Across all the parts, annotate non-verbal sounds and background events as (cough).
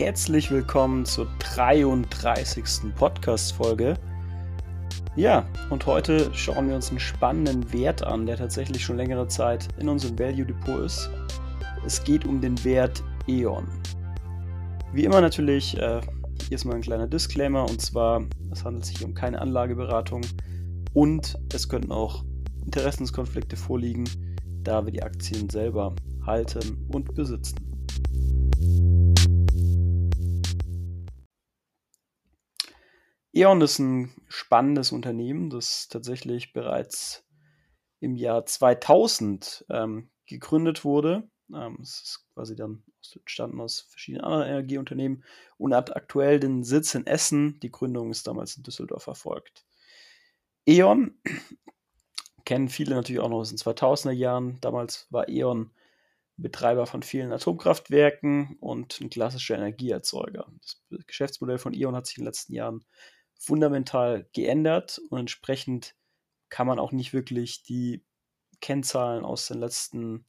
herzlich willkommen zur 33. Podcast-Folge. Ja, und heute schauen wir uns einen spannenden Wert an, der tatsächlich schon längere Zeit in unserem Value Depot ist. Es geht um den Wert E.ON. Wie immer natürlich, äh, hier ist mal ein kleiner Disclaimer, und zwar, es handelt sich um keine Anlageberatung und es könnten auch Interessenskonflikte vorliegen, da wir die Aktien selber halten und besitzen. E.ON ist ein spannendes Unternehmen, das tatsächlich bereits im Jahr 2000 ähm, gegründet wurde. Ähm, es ist quasi dann entstanden aus verschiedenen anderen Energieunternehmen und hat aktuell den Sitz in Essen. Die Gründung ist damals in Düsseldorf erfolgt. E.ON (clears throat) kennen viele natürlich auch noch aus den 2000er Jahren. Damals war E.ON Betreiber von vielen Atomkraftwerken und ein klassischer Energieerzeuger. Das Geschäftsmodell von E.ON hat sich in den letzten Jahren fundamental geändert und entsprechend kann man auch nicht wirklich die Kennzahlen aus den letzten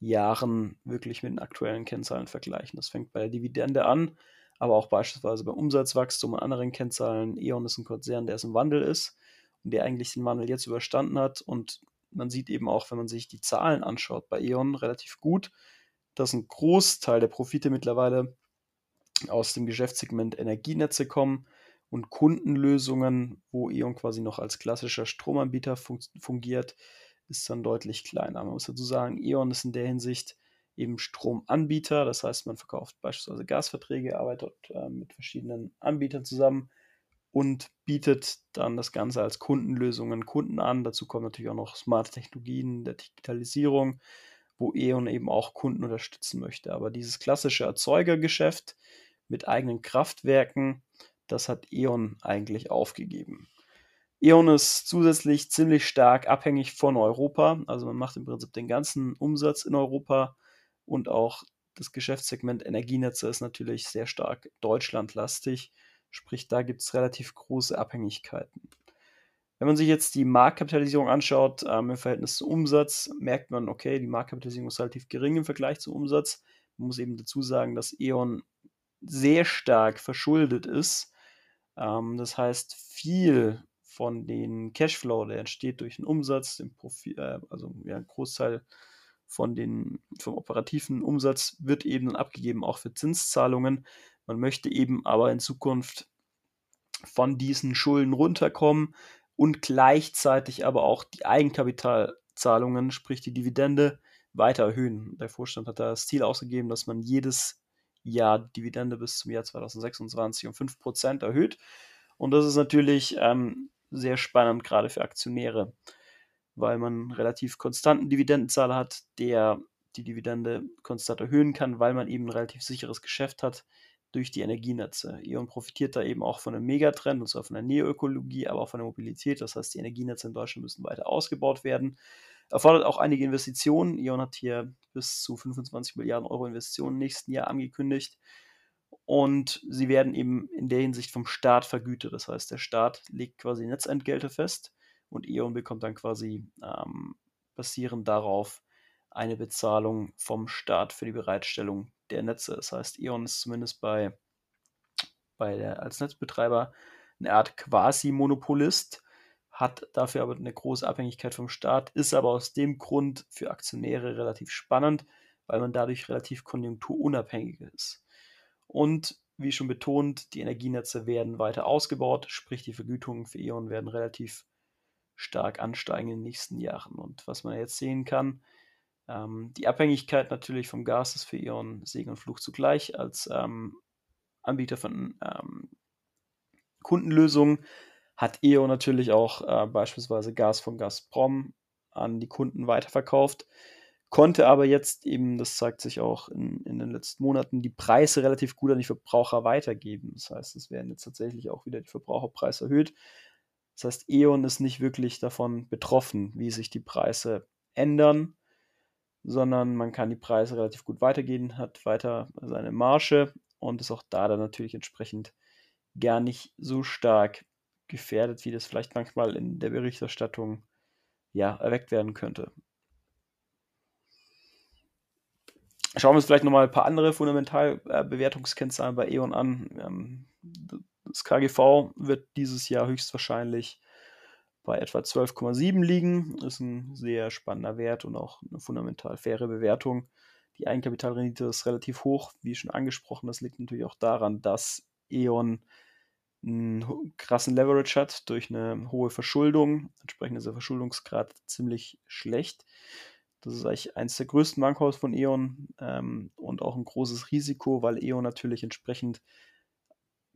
Jahren wirklich mit den aktuellen Kennzahlen vergleichen. Das fängt bei der Dividende an, aber auch beispielsweise beim Umsatzwachstum und anderen Kennzahlen. E.ON ist ein Konzern, der es im Wandel ist und der eigentlich den Wandel jetzt überstanden hat. Und man sieht eben auch, wenn man sich die Zahlen anschaut, bei E.ON relativ gut, dass ein Großteil der Profite mittlerweile aus dem Geschäftssegment Energienetze kommen und Kundenlösungen, wo E.ON quasi noch als klassischer Stromanbieter fun fungiert, ist dann deutlich kleiner. Man muss dazu sagen, E.ON ist in der Hinsicht eben Stromanbieter, das heißt, man verkauft beispielsweise Gasverträge, arbeitet äh, mit verschiedenen Anbietern zusammen und bietet dann das Ganze als Kundenlösungen Kunden an. Dazu kommen natürlich auch noch smarte Technologien der Digitalisierung, wo E.ON eben auch Kunden unterstützen möchte. Aber dieses klassische Erzeugergeschäft mit eigenen Kraftwerken, das hat E.ON eigentlich aufgegeben. E.ON ist zusätzlich ziemlich stark abhängig von Europa. Also man macht im Prinzip den ganzen Umsatz in Europa und auch das Geschäftssegment Energienetze ist natürlich sehr stark deutschlandlastig. Sprich, da gibt es relativ große Abhängigkeiten. Wenn man sich jetzt die Marktkapitalisierung anschaut, ähm, im Verhältnis zum Umsatz, merkt man, okay, die Marktkapitalisierung ist relativ gering im Vergleich zum Umsatz. Man muss eben dazu sagen, dass E.ON sehr stark verschuldet ist. Ähm, das heißt, viel von den Cashflow, der entsteht durch den Umsatz, den Profil, äh, also ja, ein Großteil von den, vom operativen Umsatz wird eben dann abgegeben, auch für Zinszahlungen. Man möchte eben aber in Zukunft von diesen Schulden runterkommen und gleichzeitig aber auch die Eigenkapitalzahlungen, sprich die Dividende, weiter erhöhen. Der Vorstand hat da das Ziel ausgegeben, dass man jedes Jahr Dividende bis zum Jahr 2026 um 5% erhöht. Und das ist natürlich ähm, sehr spannend, gerade für Aktionäre, weil man einen relativ konstanten Dividendenzahler hat, der die Dividende konstant erhöhen kann, weil man eben ein relativ sicheres Geschäft hat durch die Energienetze. E.ON profitiert da eben auch von einem Megatrend, und zwar von der Neoökologie, aber auch von der Mobilität. Das heißt, die Energienetze in Deutschland müssen weiter ausgebaut werden. Erfordert auch einige Investitionen. E.ON hat hier bis zu 25 Milliarden Euro Investitionen im nächsten Jahr angekündigt. Und sie werden eben in der Hinsicht vom Staat vergütet. Das heißt, der Staat legt quasi Netzentgelte fest und E.ON bekommt dann quasi ähm, basierend darauf eine Bezahlung vom Staat für die Bereitstellung der Netze. Das heißt, E.ON ist zumindest bei, bei der, als Netzbetreiber eine Art Quasi-Monopolist, hat dafür aber eine große Abhängigkeit vom Staat, ist aber aus dem Grund für Aktionäre relativ spannend, weil man dadurch relativ konjunkturunabhängig ist. Und wie schon betont, die Energienetze werden weiter ausgebaut, sprich die Vergütungen für E.ON werden relativ stark ansteigen in den nächsten Jahren. Und was man jetzt sehen kann, ähm, die Abhängigkeit natürlich vom Gas ist für E.ON Segen und Fluch zugleich. Als ähm, Anbieter von ähm, Kundenlösungen hat E.ON natürlich auch äh, beispielsweise Gas von Gazprom an die Kunden weiterverkauft konnte aber jetzt eben, das zeigt sich auch in, in den letzten Monaten, die Preise relativ gut an die Verbraucher weitergeben. Das heißt, es werden jetzt tatsächlich auch wieder die Verbraucherpreise erhöht. Das heißt, E.ON ist nicht wirklich davon betroffen, wie sich die Preise ändern, sondern man kann die Preise relativ gut weitergehen, hat weiter seine Marge und ist auch da dann natürlich entsprechend gar nicht so stark gefährdet, wie das vielleicht manchmal in der Berichterstattung ja, erweckt werden könnte. Schauen wir uns vielleicht nochmal ein paar andere Fundamentalbewertungskennzahlen bei E.ON an. Ähm, das KGV wird dieses Jahr höchstwahrscheinlich bei etwa 12,7 liegen. Das ist ein sehr spannender Wert und auch eine fundamental faire Bewertung. Die Eigenkapitalrendite ist relativ hoch, wie schon angesprochen. Das liegt natürlich auch daran, dass E.ON einen krassen Leverage hat durch eine hohe Verschuldung. Entsprechend ist der Verschuldungsgrad ziemlich schlecht. Das ist eigentlich eines der größten Mankos von E.ON ähm, und auch ein großes Risiko, weil E.ON natürlich entsprechend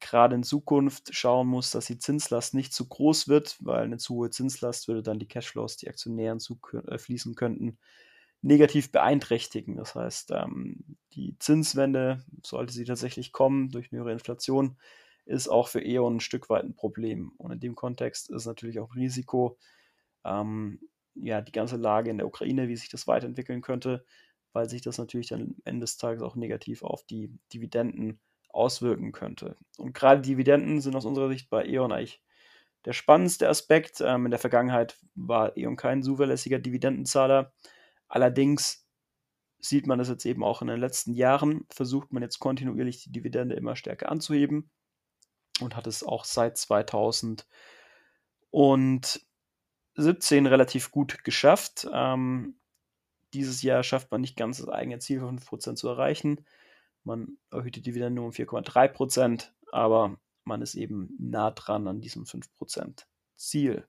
gerade in Zukunft schauen muss, dass die Zinslast nicht zu groß wird, weil eine zu hohe Zinslast würde dann die Cashflows, die Aktionären äh, könnten, negativ beeinträchtigen. Das heißt, ähm, die Zinswende, sollte sie tatsächlich kommen durch eine höhere Inflation, ist auch für E.ON ein Stück weit ein Problem. Und in dem Kontext ist natürlich auch Risiko, ähm, ja, die ganze Lage in der Ukraine, wie sich das weiterentwickeln könnte, weil sich das natürlich dann am Ende des Tages auch negativ auf die Dividenden auswirken könnte. Und gerade Dividenden sind aus unserer Sicht bei E.ON eigentlich der spannendste Aspekt. Ähm, in der Vergangenheit war E.ON kein zuverlässiger Dividendenzahler. Allerdings sieht man das jetzt eben auch in den letzten Jahren, versucht man jetzt kontinuierlich die Dividende immer stärker anzuheben und hat es auch seit 2000 und 17 relativ gut geschafft. Ähm, dieses Jahr schafft man nicht ganz das eigene Ziel von 5% zu erreichen. Man erhöht die Dividende um 4,3%, aber man ist eben nah dran an diesem 5% Ziel.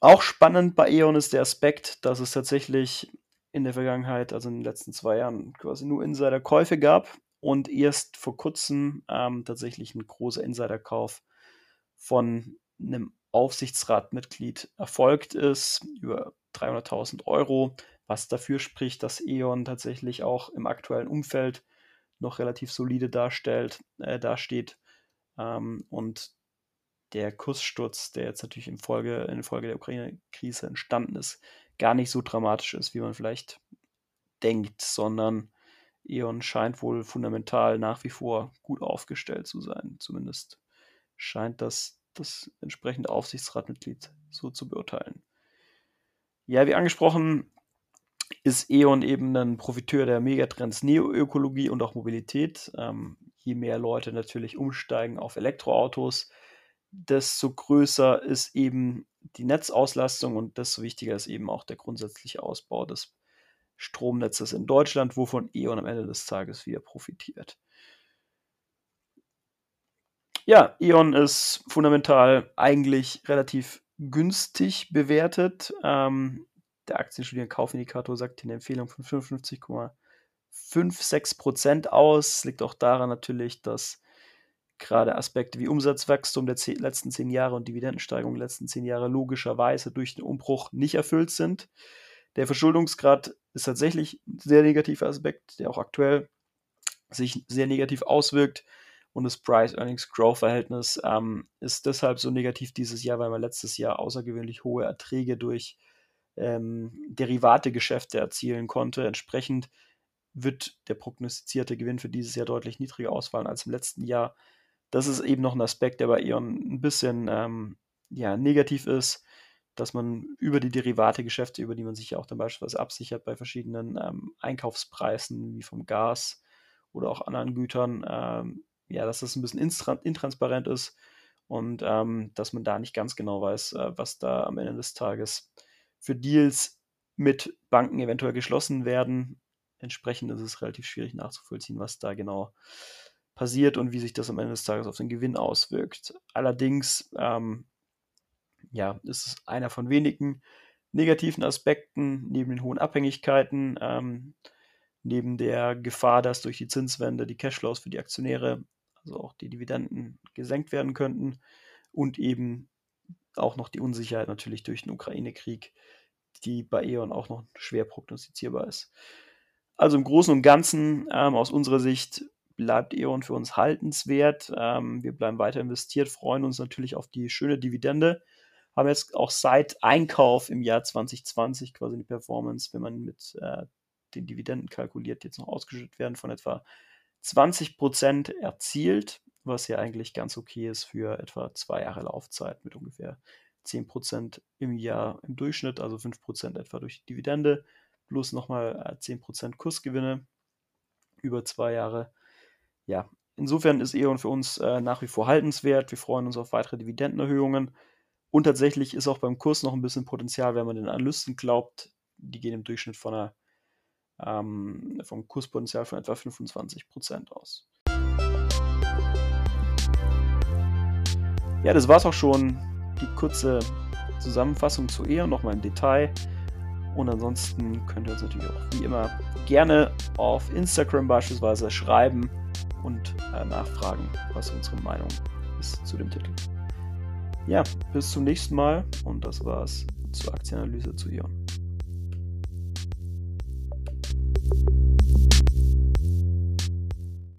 Auch spannend bei E.ON ist der Aspekt, dass es tatsächlich in der Vergangenheit, also in den letzten zwei Jahren, quasi nur Insiderkäufe gab und erst vor kurzem ähm, tatsächlich ein großer Insiderkauf von einem Aufsichtsratmitglied erfolgt ist, über 300.000 Euro, was dafür spricht, dass E.ON tatsächlich auch im aktuellen Umfeld noch relativ solide darstellt, äh, dasteht. Ähm, und der Kurssturz, der jetzt natürlich in Folge, in Folge der Ukraine-Krise entstanden ist, gar nicht so dramatisch ist, wie man vielleicht denkt, sondern E.ON scheint wohl fundamental nach wie vor gut aufgestellt zu sein. Zumindest scheint das das entsprechende Aufsichtsratmitglied so zu beurteilen. Ja, wie angesprochen, ist E.ON eben ein Profiteur der Megatrends Neoökologie und auch Mobilität. Ähm, je mehr Leute natürlich umsteigen auf Elektroautos, desto größer ist eben die Netzauslastung und desto wichtiger ist eben auch der grundsätzliche Ausbau des Stromnetzes in Deutschland, wovon E.ON am Ende des Tages wieder profitiert. Ja, E.ON ist fundamental eigentlich relativ günstig bewertet. Ähm, der Aktienstudienkaufindikator sagt in der Empfehlung von 55,56% aus. Das liegt auch daran natürlich, dass gerade Aspekte wie Umsatzwachstum der zehn, letzten zehn Jahre und Dividendensteigerung der letzten zehn Jahre logischerweise durch den Umbruch nicht erfüllt sind. Der Verschuldungsgrad ist tatsächlich ein sehr negativer Aspekt, der auch aktuell sich sehr negativ auswirkt. Und das Price-Earnings-Growth-Verhältnis ähm, ist deshalb so negativ dieses Jahr, weil man letztes Jahr außergewöhnlich hohe Erträge durch ähm, Derivate-Geschäfte erzielen konnte. Entsprechend wird der prognostizierte Gewinn für dieses Jahr deutlich niedriger ausfallen als im letzten Jahr. Das ist eben noch ein Aspekt, der bei E.ON ein bisschen ähm, ja, negativ ist, dass man über die Derivate-Geschäfte, über die man sich ja auch dann beispielsweise absichert bei verschiedenen ähm, Einkaufspreisen wie vom Gas oder auch anderen Gütern, ähm, ja, dass das ein bisschen intransparent ist und ähm, dass man da nicht ganz genau weiß, äh, was da am Ende des Tages für Deals mit Banken eventuell geschlossen werden. Entsprechend ist es relativ schwierig nachzuvollziehen, was da genau passiert und wie sich das am Ende des Tages auf den Gewinn auswirkt. Allerdings, ähm, ja, ist einer von wenigen negativen Aspekten neben den hohen Abhängigkeiten, ähm, neben der Gefahr, dass durch die Zinswende die Cashflows für die Aktionäre also auch die Dividenden gesenkt werden könnten und eben auch noch die Unsicherheit natürlich durch den Ukraine-Krieg, die bei E.ON auch noch schwer prognostizierbar ist. Also im Großen und Ganzen ähm, aus unserer Sicht bleibt E.ON für uns haltenswert. Ähm, wir bleiben weiter investiert, freuen uns natürlich auf die schöne Dividende. Haben jetzt auch seit Einkauf im Jahr 2020 quasi eine Performance, wenn man mit äh, den Dividenden kalkuliert, jetzt noch ausgeschüttet werden von etwa 20% erzielt, was ja eigentlich ganz okay ist für etwa zwei Jahre Laufzeit mit ungefähr 10% im Jahr im Durchschnitt, also 5% etwa durch die Dividende plus nochmal 10% Kursgewinne über zwei Jahre. Ja, insofern ist E.ON für uns äh, nach wie vor haltenswert. Wir freuen uns auf weitere Dividendenerhöhungen. Und tatsächlich ist auch beim Kurs noch ein bisschen Potenzial, wenn man den Analysten glaubt. Die gehen im Durchschnitt von einer, ähm, vom Kurspotenzial von etwa 25% aus. Ja, das war es auch schon. Die kurze Zusammenfassung zu E.ON nochmal im Detail. Und ansonsten könnt ihr uns natürlich auch wie immer gerne auf Instagram beispielsweise schreiben und äh, nachfragen, was unsere Meinung ist zu dem Titel. Ja, bis zum nächsten Mal und das war's zur Aktienanalyse zu Ion.